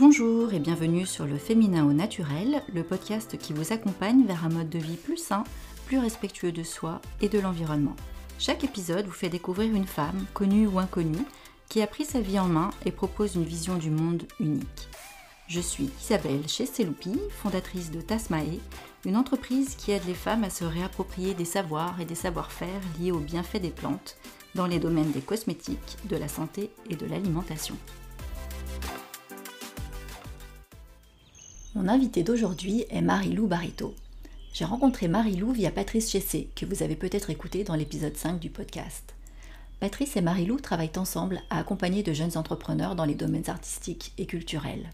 Bonjour et bienvenue sur le Féminin au naturel, le podcast qui vous accompagne vers un mode de vie plus sain, plus respectueux de soi et de l'environnement. Chaque épisode vous fait découvrir une femme, connue ou inconnue, qui a pris sa vie en main et propose une vision du monde unique. Je suis Isabelle Chesteloupi, fondatrice de Tasmae, une entreprise qui aide les femmes à se réapproprier des savoirs et des savoir-faire liés aux bienfaits des plantes dans les domaines des cosmétiques, de la santé et de l'alimentation. Mon invitée d'aujourd'hui est Marie-Lou Barito. J'ai rencontré Marie-Lou via Patrice Chessé, que vous avez peut-être écouté dans l'épisode 5 du podcast. Patrice et Marie-Lou travaillent ensemble à accompagner de jeunes entrepreneurs dans les domaines artistiques et culturels.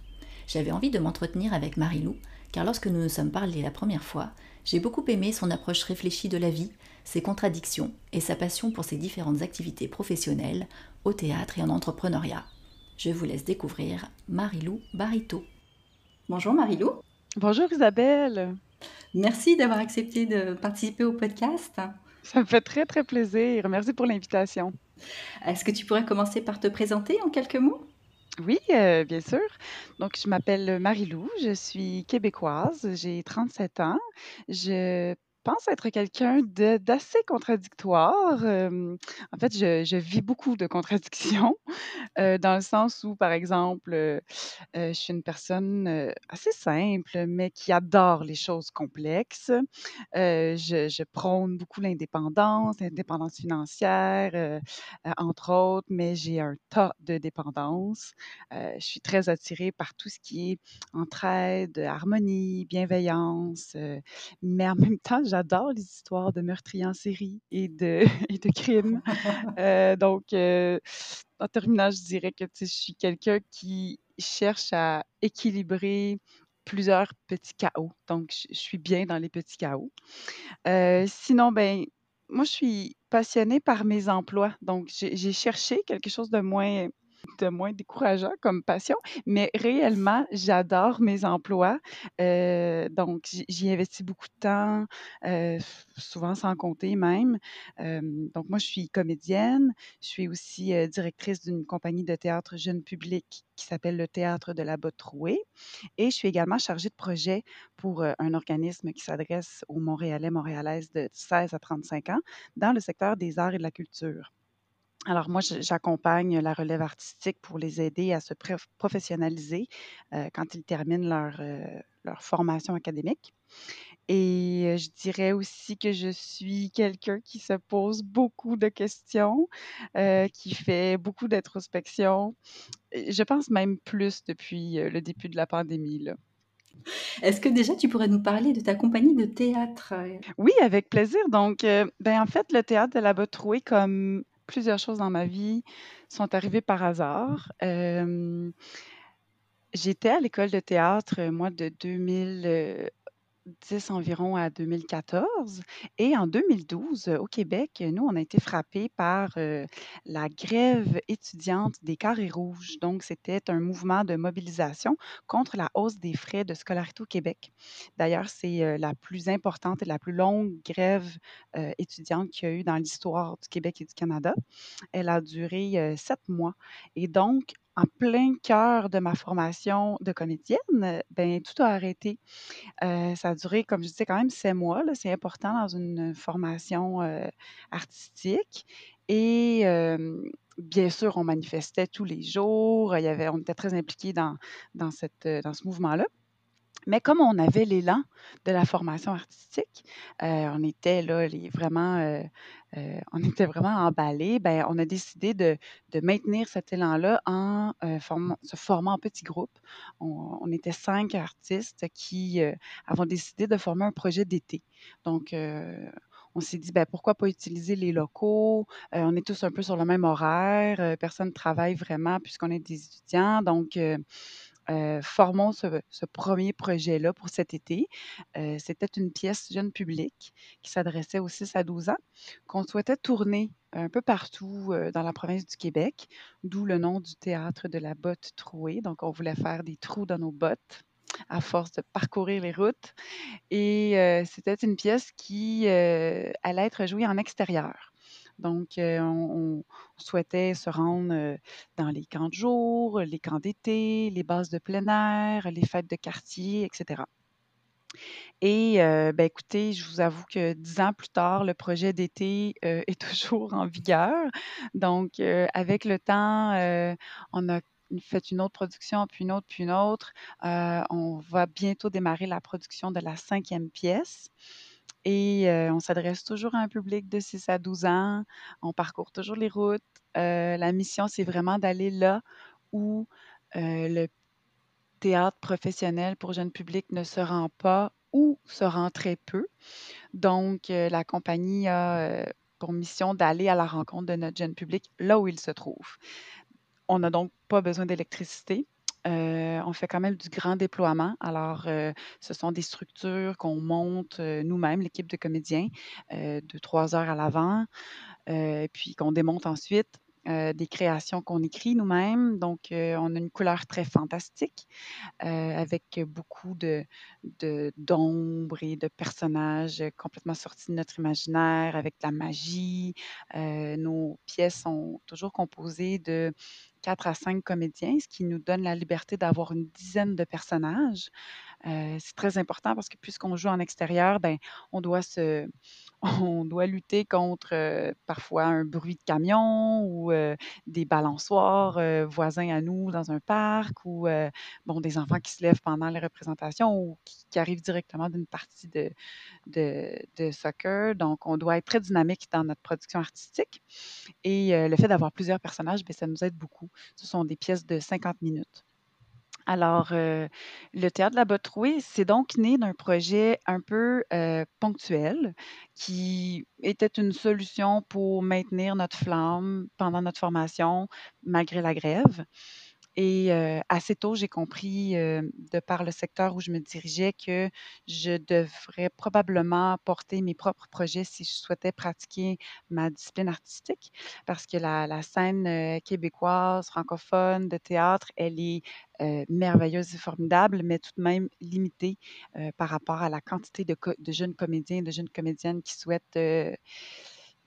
J'avais envie de m'entretenir avec Marie-Lou, car lorsque nous nous sommes parlé la première fois, j'ai beaucoup aimé son approche réfléchie de la vie, ses contradictions et sa passion pour ses différentes activités professionnelles, au théâtre et en entrepreneuriat. Je vous laisse découvrir Marie-Lou Barito. Bonjour Marie-Lou. Bonjour Isabelle. Merci d'avoir accepté de participer au podcast. Ça me fait très très plaisir. Merci pour l'invitation. Est-ce que tu pourrais commencer par te présenter en quelques mots? Oui, euh, bien sûr. Donc, je m'appelle Marie-Lou, je suis québécoise, j'ai 37 ans. Je pense être quelqu'un d'assez contradictoire. en fait, je, je vis beaucoup de contradictions, dans le sens où, par exemple, je suis une personne assez simple, mais qui adore les choses complexes. je, je prône beaucoup l'indépendance, l'indépendance financière, entre autres, mais j'ai un tas de dépendance. je suis très attirée par tout ce qui est entraide, harmonie, bienveillance, mais en même temps, j'adore les histoires de meurtriers en série et de, et de crimes. Euh, donc, euh, en terminant, je dirais que je suis quelqu'un qui cherche à équilibrer plusieurs petits chaos. Donc, je, suis bien dans les petits chaos. Euh, sinon, ben, moi, je suis passionnée par mes emplois. Donc, j'ai cherché quelque chose de moins de moins décourageant comme passion, mais réellement, j'adore mes emplois. Euh, donc, j'y investis beaucoup de temps, euh, souvent sans compter même. Euh, donc, moi, je suis comédienne. Je suis aussi directrice d'une compagnie de théâtre jeune public qui s'appelle le Théâtre de la Botte Trouée. Et je suis également chargée de projet pour un organisme qui s'adresse aux Montréalais, Montréalaises de 16 à 35 ans dans le secteur des arts et de la culture. Alors moi, j'accompagne la relève artistique pour les aider à se professionnaliser euh, quand ils terminent leur, euh, leur formation académique. Et euh, je dirais aussi que je suis quelqu'un qui se pose beaucoup de questions, qui fait beaucoup d'introspection. Je pense même plus depuis le début de la pandémie. Là. Est-ce que déjà tu pourrais nous parler de ta compagnie de théâtre? Oui, avec plaisir. Donc, ben, en fait, le théâtre de la Botte Trouée, comme plusieurs choses dans ma vie sont arrivées par hasard. j'étais à l'école de théâtre, moi, de 2000, 10 environ à 2014. Et en 2012, au Québec, nous, on a été frappés par la grève étudiante des carrés rouges. Donc, c'était un mouvement de mobilisation contre la hausse des frais de scolarité au Québec. D'ailleurs, c'est la plus importante et la plus longue grève étudiante qu'il y a eu dans l'histoire du Québec et du Canada. Elle a duré sept mois. Et donc, en plein cœur de ma formation de comédienne, ben tout a arrêté. Euh, ça a duré, comme je disais, quand même sept mois. C'est important dans une formation euh, artistique. Et bien sûr, on manifestait tous les jours. Il y avait, on était très impliqués dans, dans, cette, dans ce mouvement-là. Mais comme on avait l'élan de la formation artistique, euh, on était là les vraiment, euh, euh, on était vraiment emballés, ben, on a décidé de maintenir cet élan-là en, se formant en petits groupes. On était cinq artistes qui, avons décidé de former un projet d'été. Donc, on s'est dit: «Ben, pourquoi pas utiliser les locaux?» on est tous un peu sur le même horaire, personne ne travaille vraiment puisqu'on est des étudiants donc formons ce, premier projet-là pour cet été. Euh, c'était une pièce jeune public qui s'adressait aux 6 à 12 ans, qu'on souhaitait tourner un peu partout euh, dans la province du Québec, d'où le nom du théâtre de la botte trouée. Donc, on voulait faire des trous dans nos bottes à force de parcourir les routes. Et c'était une pièce qui allait être jouée en extérieur. Donc, on, souhaitait se rendre dans les camps de jour, les camps d'été, les bases de plein air, les fêtes de quartier, etc. Et ben, écoutez, je vous avoue que dix ans plus tard, le projet d'été est toujours en vigueur. Donc, avec le temps, on a fait une autre production, puis une autre, puis une autre. on va bientôt démarrer la production de la cinquième pièce. Et on s'adresse toujours à un public de 6 à 12 ans. On parcourt toujours les routes. la mission, c'est vraiment d'aller là où le théâtre professionnel pour jeunes publics ne se rend pas ou se rend très peu. Donc, la compagnie a pour mission d'aller à la rencontre de notre jeune public là où il se trouve. On n'a donc pas besoin d'électricité. Euh, on fait quand même du grand déploiement. Alors, ce sont des structures qu'on monte nous-mêmes, l'équipe de comédiens, de trois heures à l'avant, puis qu'on démonte ensuite. Euh, des créations qu'on écrit nous-mêmes. Donc, euh, on a une couleur très fantastique euh, avec beaucoup de, et de personnages complètement sortis de notre imaginaire, avec de la magie. nos pièces sont toujours composées de quatre à cinq comédiens, ce qui nous donne la liberté d'avoir une dizaine de personnages. C'est très important parce que puisqu'on joue en extérieur, ben, on doit se, on doit lutter contre parfois un bruit de camion ou des balançoires voisins à nous dans un parc ou bon, des enfants qui se lèvent pendant les représentations ou qui, arrivent directement d'une partie de, de, soccer. Donc, on doit être très dynamique dans notre production artistique. Et le fait d'avoir plusieurs personnages, bien, ça nous aide beaucoup. Ce sont des pièces de 50 minutes. Alors, euh, le Théâtre de la Botte Trouée, c'est donc né d'un projet un peu, euh, ponctuel qui était une solution pour maintenir notre flamme pendant notre formation malgré la grève. Et assez tôt, j'ai compris, de par le secteur où je me dirigeais, que je devrais probablement porter mes propres projets si je souhaitais pratiquer ma discipline artistique. Parce que la, la scène québécoise, francophone de théâtre, elle est merveilleuse et formidable, mais tout de même limitée par rapport à la quantité de, de jeunes comédiens et de jeunes comédiennes qui souhaitent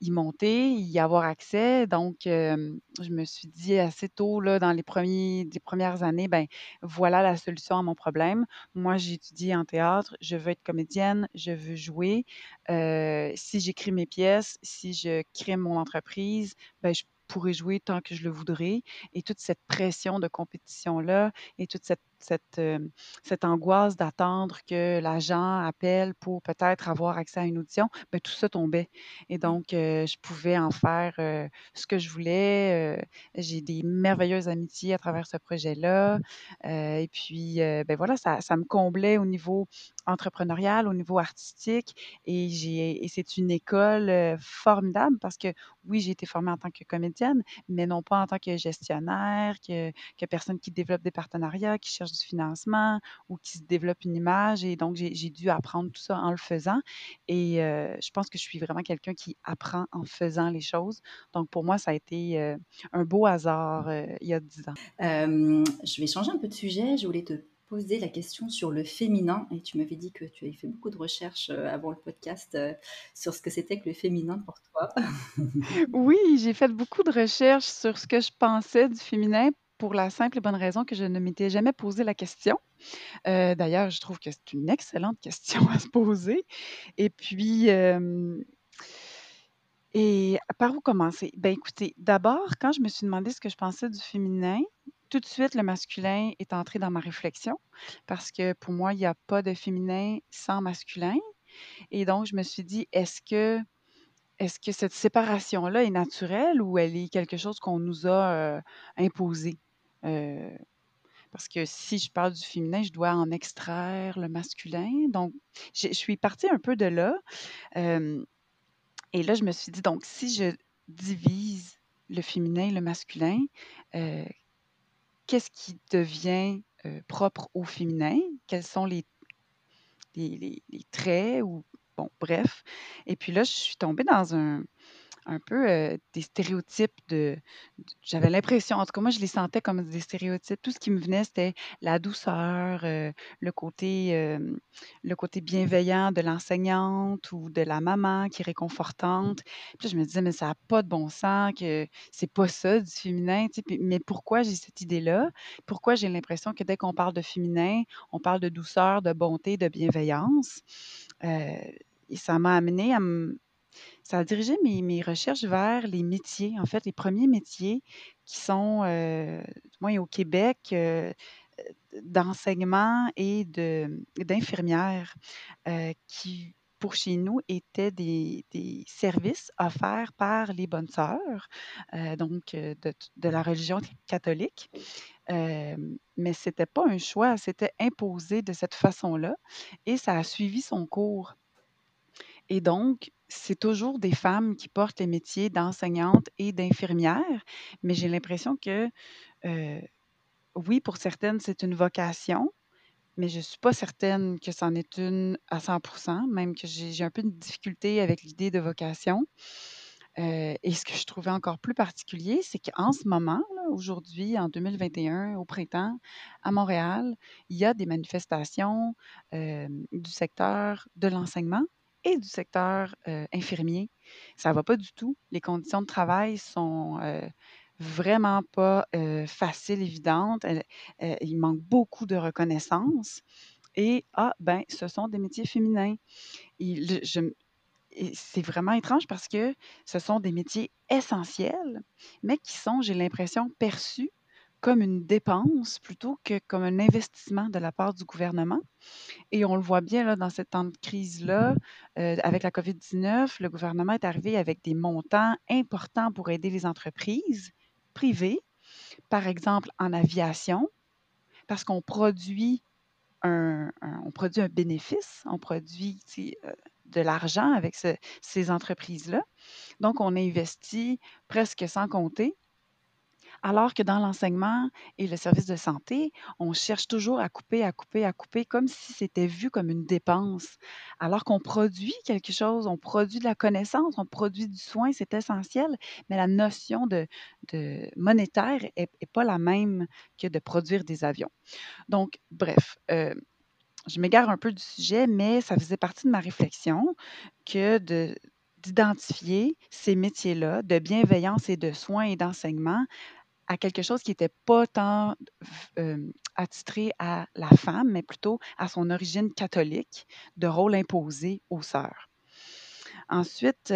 y monter, y avoir accès. Donc, je me suis dit assez tôt, là, dans les premiers, premières années, ben voilà la solution à mon problème. Moi, j'ai étudié en théâtre, je veux être comédienne, je veux jouer. si j'écris mes pièces, si je crée mon entreprise, ben je pourrais jouer tant que je le voudrais. Et toute cette pression de compétition-là et toute cette cette, euh, cette angoisse d'attendre que l'agent appelle pour peut-être avoir accès à une audition, ben, tout ça tombait. Et mmh. donc, euh, je pouvais en faire euh, ce que je voulais. j'ai des merveilleuses amitiés à travers ce projet-là. et puis, ben voilà, ça, ça, me comblait au niveau entrepreneurial, au niveau artistique. Et, j'ai, et c'est une école formidable parce que, oui, j'ai été formée en tant que comédienne, mais non pas en tant que gestionnaire, que, que personne qui développe des partenariats, qui cherche du financement ou qui se développe une image. Et donc, j'ai dû apprendre tout ça en le faisant. Et euh, je pense que je suis vraiment quelqu'un qui apprend en faisant les choses. Donc, pour moi, ça a été euh, un beau hasard euh, il y a dix ans. je vais changer un peu de sujet. Je voulais te poser la question sur le féminin et tu m'avais dit que tu avais fait beaucoup de recherches avant le podcast sur ce que c'était que le féminin pour toi. oui, j'ai fait beaucoup de recherches sur ce que je pensais du féminin pour la simple et bonne raison que je ne m'étais jamais posé la question. Euh, d'ailleurs, je trouve que c'est une excellente question à se poser. Et puis, et par où commencer? Ben écoutez, d'abord, quand je me suis demandé ce que je pensais du féminin, tout de suite, le masculin est entré dans ma réflexion parce que pour moi, il n'y a pas de féminin sans masculin. Et donc, je me suis dit, est-ce que est-ce que cette séparation-là est naturelle ou elle est quelque chose qu'on nous a imposé? parce que si je parle du féminin, je dois en extraire le masculin. Donc, je, suis partie un peu de là. et là, je me suis dit, donc, si je divise le féminin et le masculin, qu'est-ce qui devient propre au féminin? Quels sont les, traits ou, bon, bref. Et puis là, je suis tombée dans un, un peu euh, des stéréotypes de. J'avais l'impression, en tout cas, moi, je les sentais comme des stéréotypes. Tout ce qui me venait, c'était la douceur, euh, le côté, euh, le côté bienveillant de l'enseignante ou de la maman qui est réconfortante. Puis je me disais, mais ça n'a pas de bon sens, que c'est pas ça du féminin. mais pourquoi j'ai cette idée-là? Pourquoi j'ai l'impression que dès qu'on parle de féminin, on parle de douceur, de bonté, de bienveillance? et ça m'a amené à me ça a dirigé mes, mes recherches vers les métiers, en fait, les premiers métiers qui sont, euh, au Québec, euh, d'enseignement et de, euh, qui, pour chez nous, étaient des, des services offerts par les bonnes sœurs, donc de, de, la religion catholique. mais ce n'était pas un choix, c'était imposé de cette façon-là et ça a suivi son cours. Et donc, c'est toujours des femmes qui portent les métiers d'enseignante et d'infirmière, mais j'ai l'impression que, oui, pour certaines, c'est une vocation, mais je ne suis pas certaine que c'en est une à 100% même que j'ai un peu de difficulté avec l'idée de vocation. Et ce que je trouvais encore plus particulier, c'est qu'en ce moment, aujourd'hui, en 2021, au printemps, à Montréal, il y a des manifestations du secteur de l'enseignement du secteur infirmier. Ça va pas du tout. Les conditions de travail sont vraiment pas faciles, évidentes. il manque beaucoup de reconnaissance. Et, ah, ben, ce sont des métiers féminins. c'est vraiment étrange parce que ce sont des métiers essentiels, mais qui sont, j'ai l'impression, perçus comme une dépense plutôt que comme un investissement de la part du gouvernement. Et on le voit bien là, dans cette temps de crise-là, euh, avec la COVID-19, le gouvernement est arrivé avec des montants importants pour aider les entreprises privées, par exemple en aviation, parce qu'on produit un, on produit un bénéfice, on produit euh, de l'argent avec ces entreprises-là. Donc, on investit presque sans compter alors que dans l'enseignement et le service de santé, on cherche toujours à couper, à couper, à couper, comme si c'était vu comme une dépense. Alors qu'on produit quelque chose, on produit de la connaissance, on produit du soin, c'est essentiel, mais la notion de, monétaire n'est pas la même que de produire des avions. Donc, bref. Euh, je m'égare un peu du sujet, mais ça faisait partie de ma réflexion que de, d'identifier ces métiers-là de bienveillance et de soins et d'enseignement à quelque chose qui n'était pas tant attitré à la femme, mais plutôt à son origine catholique, de rôle imposé aux sœurs. Ensuite,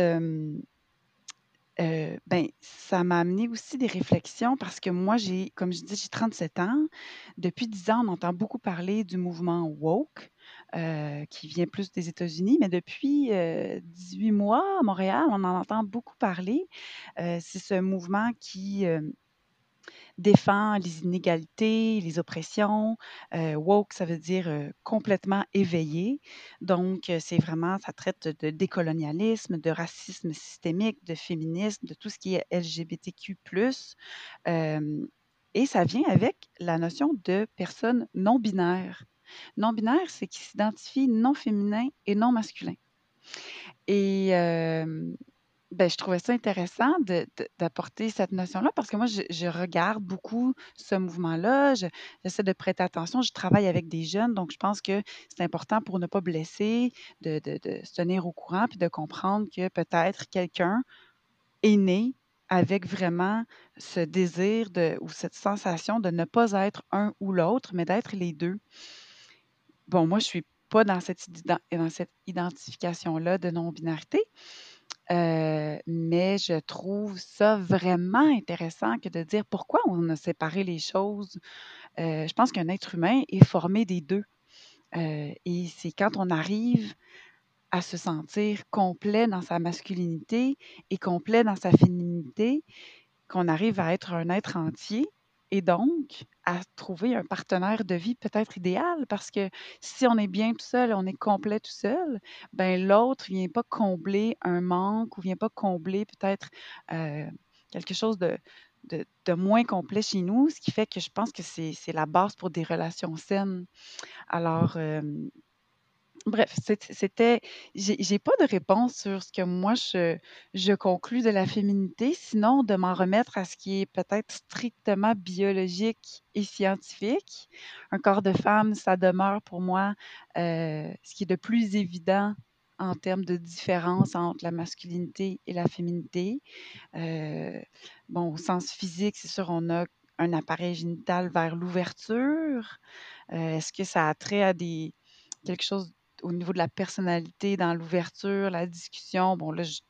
ben, ça m'a amené aussi des réflexions parce que moi, j'ai, comme je dis, j'ai 37 ans. Depuis 10 ans, on entend beaucoup parler du mouvement woke. qui vient plus des États-Unis, mais depuis 18 mois à Montréal, on en entend beaucoup parler. c'est ce mouvement qui défend les inégalités, les oppressions. Euh, woke, ça veut dire complètement éveillé. Donc, c'est vraiment, ça traite de décolonialisme, de racisme systémique, de féminisme, de tout ce qui est LGBTQ. et ça vient avec la notion de personne non binaire. Non binaire, c'est qui s'identifie non féminin et non masculin. Et ben, je trouvais ça intéressant d'apporter cette notion-là parce que moi, je, regarde beaucoup ce mouvement-là. J'essaie de prêter attention. Je travaille avec des jeunes, donc je pense que c'est important pour ne pas blesser, de, se tenir au courant puis de comprendre que peut-être quelqu'un est né avec vraiment ce désir de, ou cette sensation de ne pas être un ou l'autre, mais d'être les deux. Bon, moi, je suis pas dans cette, dans cette identification-là de non-binarité, euh, mais je trouve ça vraiment intéressant que de dire pourquoi on a séparé les choses. Euh, je pense qu'un être humain est formé des deux. Euh, et c'est quand on arrive à se sentir complet dans sa masculinité et complet dans sa féminité qu'on arrive à être un être entier et donc à trouver un partenaire de vie peut-être idéal parce que si on est bien tout seul, on est complet tout seul, ben l'autre vient pas combler un manque ou vient pas combler peut-être euh, quelque chose de, de, moins complet chez nous, ce qui fait que je pense que c'est la base pour des relations saines. Alors, euh, Bref, c'était j'ai pas de réponse sur ce que moi je je conclus de la féminité, sinon de m'en remettre à ce qui est peut-être strictement biologique et scientifique. Un corps de femme, ça demeure pour moi, euh, ce qui est de plus évident en termes de différence entre la masculinité et la féminité. Euh, bon, au sens physique, c'est sûr, on a un appareil génital vers l'ouverture. Euh, est-ce que ça a trait à des quelque chose au niveau de la personnalité, dans l'ouverture, la discussion. Bon, là, je,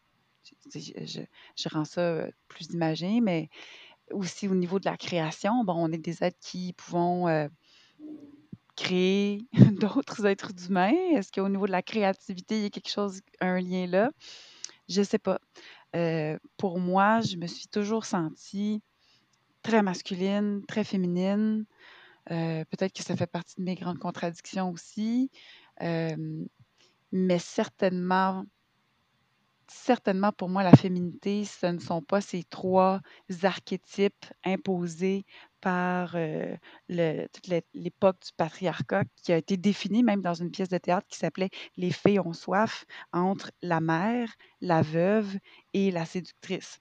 je, rends ça plus imagé, mais aussi au niveau de la création, bon, on est des êtres qui pouvons créer d'autres êtres humains. Est-ce qu'au niveau de la créativité, il y a quelque chose, un lien là? Je ne sais pas. pour moi, je me suis toujours sentie très masculine, très féminine. Peut-être que ça fait partie de mes grandes contradictions aussi mais certainement certainement pour moi, la féminité, ce ne sont pas ces trois archétypes imposés par toute l'époque du patriarcat qui a été définie même dans une pièce de théâtre qui s'appelait Les fées ont soif entre la mère, la veuve et la séductrice.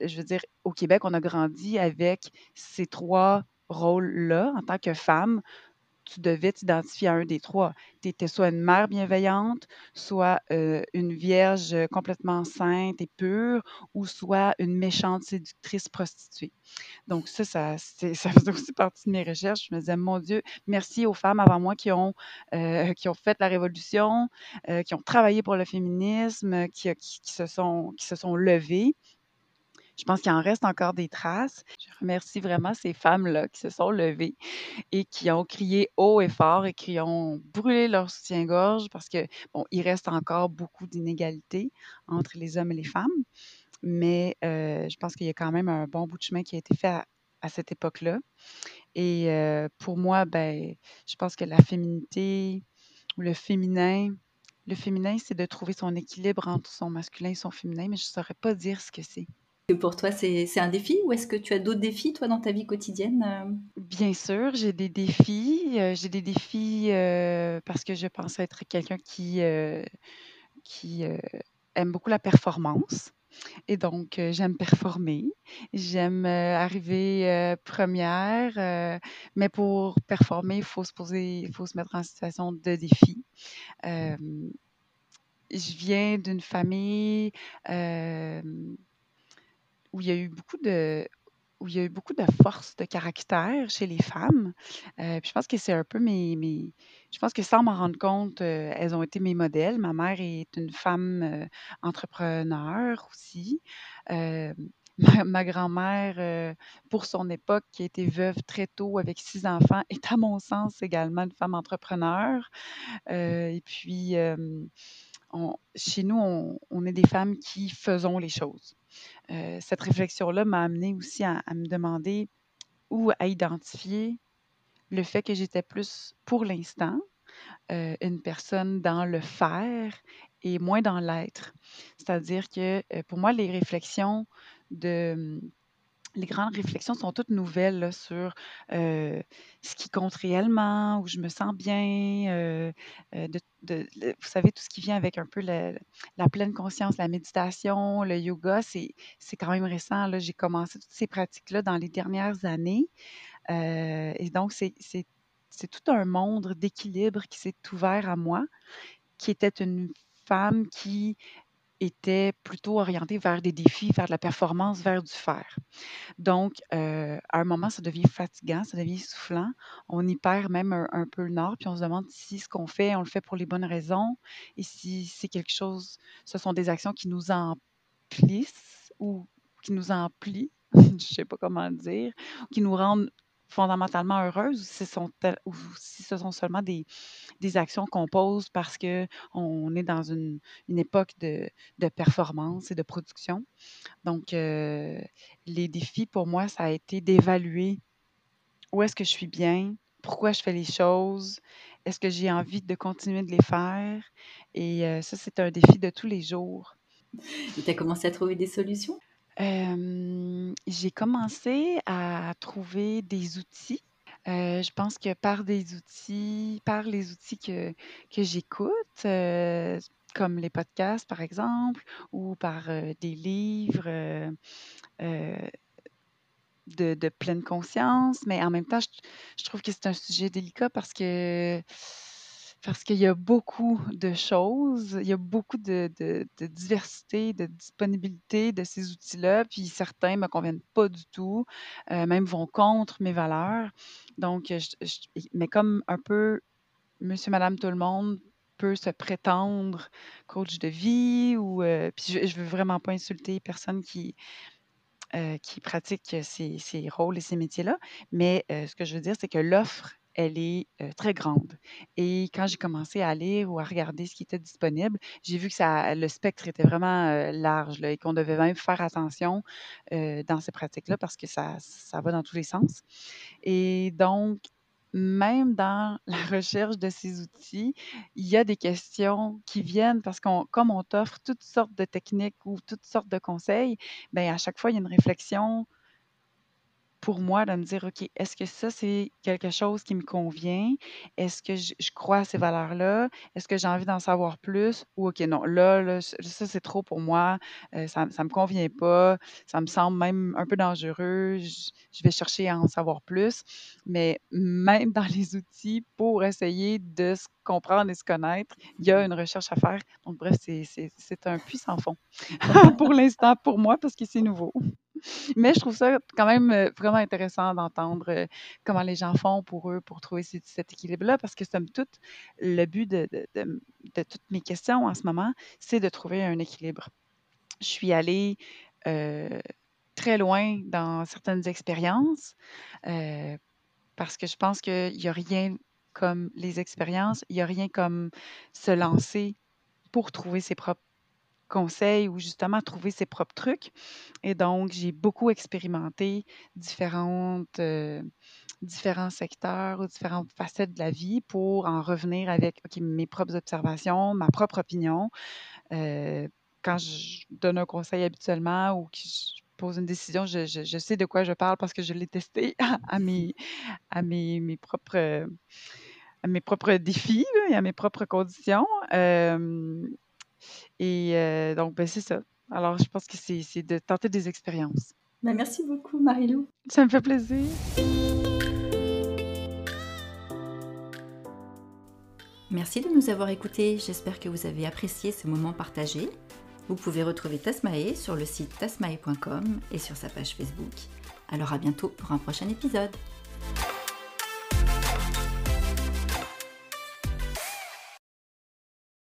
Je veux dire, au Québec, on a grandi avec ces trois rôles-là en tant que femme tu devais t'identifier à un des trois. Tu étais soit une mère bienveillante, soit une vierge complètement sainte et pure, ou soit une méchante séductrice prostituée. Donc ça, ça, ça faisait aussi partie de mes recherches. Je me disais, mon Dieu, merci aux femmes avant moi qui ont, qui ont fait la révolution, qui ont travaillé pour le féminisme, qui, se, sont, qui se sont levées. Je pense qu'il en reste encore des traces. Je remercie vraiment ces femmes-là qui se sont levées et qui ont crié haut et fort et qui ont brûlé leur soutien-gorge parce que, bon, il reste encore beaucoup d'inégalités entre les hommes et les femmes. Mais euh, je pense qu'il y a quand même un bon bout de chemin qui a été fait à, cette époque-là. Et euh, pour moi, ben, je pense que la féminité ou le féminin, le féminin, c'est de trouver son équilibre entre son masculin et son féminin, mais je ne saurais pas dire ce que c'est pour toi, c'est un défi ou est-ce que tu as d'autres défis, toi, dans ta vie quotidienne? Euh? Bien sûr, j'ai des défis. Euh, j'ai des défis euh, parce que je pense être quelqu'un qui, qui aime beaucoup la performance. Et donc, j'aime performer. J'aime arriver première. mais pour performer, il faut se poser, il faut se mettre en situation de défi. je viens d'une famille où il y a eu beaucoup de où il y a eu beaucoup de force de caractère chez les femmes. Euh, je pense que c'est un peu mes, Je pense que sans m'en rendre compte, euh, elles ont été mes modèles. Ma mère est une femme euh, entrepreneur aussi. ma, grand-mère, pour son époque, qui a été veuve très tôt avec six enfants, est à mon sens également une femme entrepreneur. et puis, chez nous, on est des femmes qui faisons les choses. Euh, cette réflexion-là m'a amené aussi à, me demander ou à identifier le fait que j'étais plus, pour l'instant, euh, une personne dans le faire et moins dans l'être. C'est-à-dire que euh, pour moi, les réflexions de les grandes réflexions sont toutes nouvelles sur ce qui compte réellement, où je me sens bien, vous savez, tout ce qui vient avec un peu la, pleine conscience, la méditation, le yoga, c'est quand même récent. J'ai commencé toutes ces pratiques-là dans les dernières années. et donc, c'est tout un monde d'équilibre qui s'est ouvert à moi, qui était une femme qui était plutôt orienté vers des défis, vers de la performance, vers du faire. Donc, euh, à un moment, ça devient fatigant, ça devient soufflant. On y perd même un, peu le nord, puis on se demande si ce qu'on fait, on le fait pour les bonnes raisons, et si c'est quelque chose, ce sont des actions qui nous emplissent ou qui nous emplient, je ne sais pas comment dire, qui nous rendent fondamentalement heureuses ou si, ce sont seulement des, des actions qu'on pose parce qu'on est dans une, une époque de, de, performance et de production. Donc, euh, les défis pour moi, ça a été d'évaluer où est-ce que je suis bien, pourquoi je fais les choses, est-ce que j'ai envie de continuer de les faire? Et euh, ça, c'est un défi de tous les jours. Et tu as commencé à trouver des solutions? J'ai commencé à trouver des outils. Je pense que par des outils, par les outils que, que j'écoute, comme les podcasts par exemple, ou par des livres de, pleine conscience, mais en même temps, je trouve que c'est un sujet délicat parce que parce qu'il y a beaucoup de choses, il y a beaucoup de, de- diversité, de disponibilité de ces outils-là, puis certains me conviennent pas du tout, euh, même vont contre mes valeurs. Donc, je- mais comme un peu monsieur, madame, tout le monde peut se prétendre coach de vie ou euh, puis je, je veux vraiment pas insulter personne qui euh, qui pratiquent ces, ces rôles et ces métiers-là. Mais ce que je veux dire, c'est que l'offre, elle est euh, très grande. Et quand j'ai commencé à lire ou à regarder ce qui était disponible, j'ai vu que ça, le spectre était vraiment euh, large et qu'on devait même faire attention euh, dans ces pratiques-là parce que ça, ça va dans tous les sens. Et donc, même dans la recherche de ces outils, il y a des questions qui viennent parce qu'on comme on t'offre toutes sortes de techniques ou toutes sortes de conseils, ben à chaque fois, il y a une réflexion pour moi de me dire: «OK, est-ce que ça, c'est quelque chose qui me convient? Est-ce que je crois à ces valeurs-là? Est-ce que j'ai envie d'en savoir plus? Ou OK, non, là là, ça, c'est trop pour moi, heu, ça ça me convient pas, ça me semble même un peu dangereux, je vais chercher à en savoir plus». Mais même dans les outils pour essayer de se comprendre et se connaître, il y a une recherche à faire. Donc bref, c'est un puits sans fond pour l'instant pour moi parce que c'est nouveau. Mais je trouve ça quand même, heu, vraiment intéressant d'entendre, heu, comment les gens font pour eux, pour trouver cet équilibre-là, parce que somme toute, le but de toutes mes questions en ce moment, c'est de trouver un équilibre. Je suis allée, heu, très loin dans certaines expériences, parce que je pense qu'il y a rien comme les expériences, il y a rien comme se lancer pour trouver ses propres conseils ou justement trouver ses propres trucs. Et donc, j'ai beaucoup expérimenté différentes, heu, différents secteurs ou différentes facettes de la vie pour en revenir avec, mes propres observations, ma propre opinion. Heu, quand je donne un conseil habituellement ou que je pose une décision, je sais de quoi je parle parce que je l'ai testé à mes à mes mes propres, mes propres défis et à mes propres conditions. Hem et heu, donc, ben, c'est ça. Alors, je pense que c'est c'est de tenter des expériences. Bah, merci beaucoup Marie-Lou. Ça me fait plaisir. Merci de nous avoir écoutés, j'espère que vous avez apprécié ce moment partagé. Vous pouvez retrouver Tasmae sur le site tasmae.com et sur sa page Facebook. Alors à bientôt pour un prochain épisode.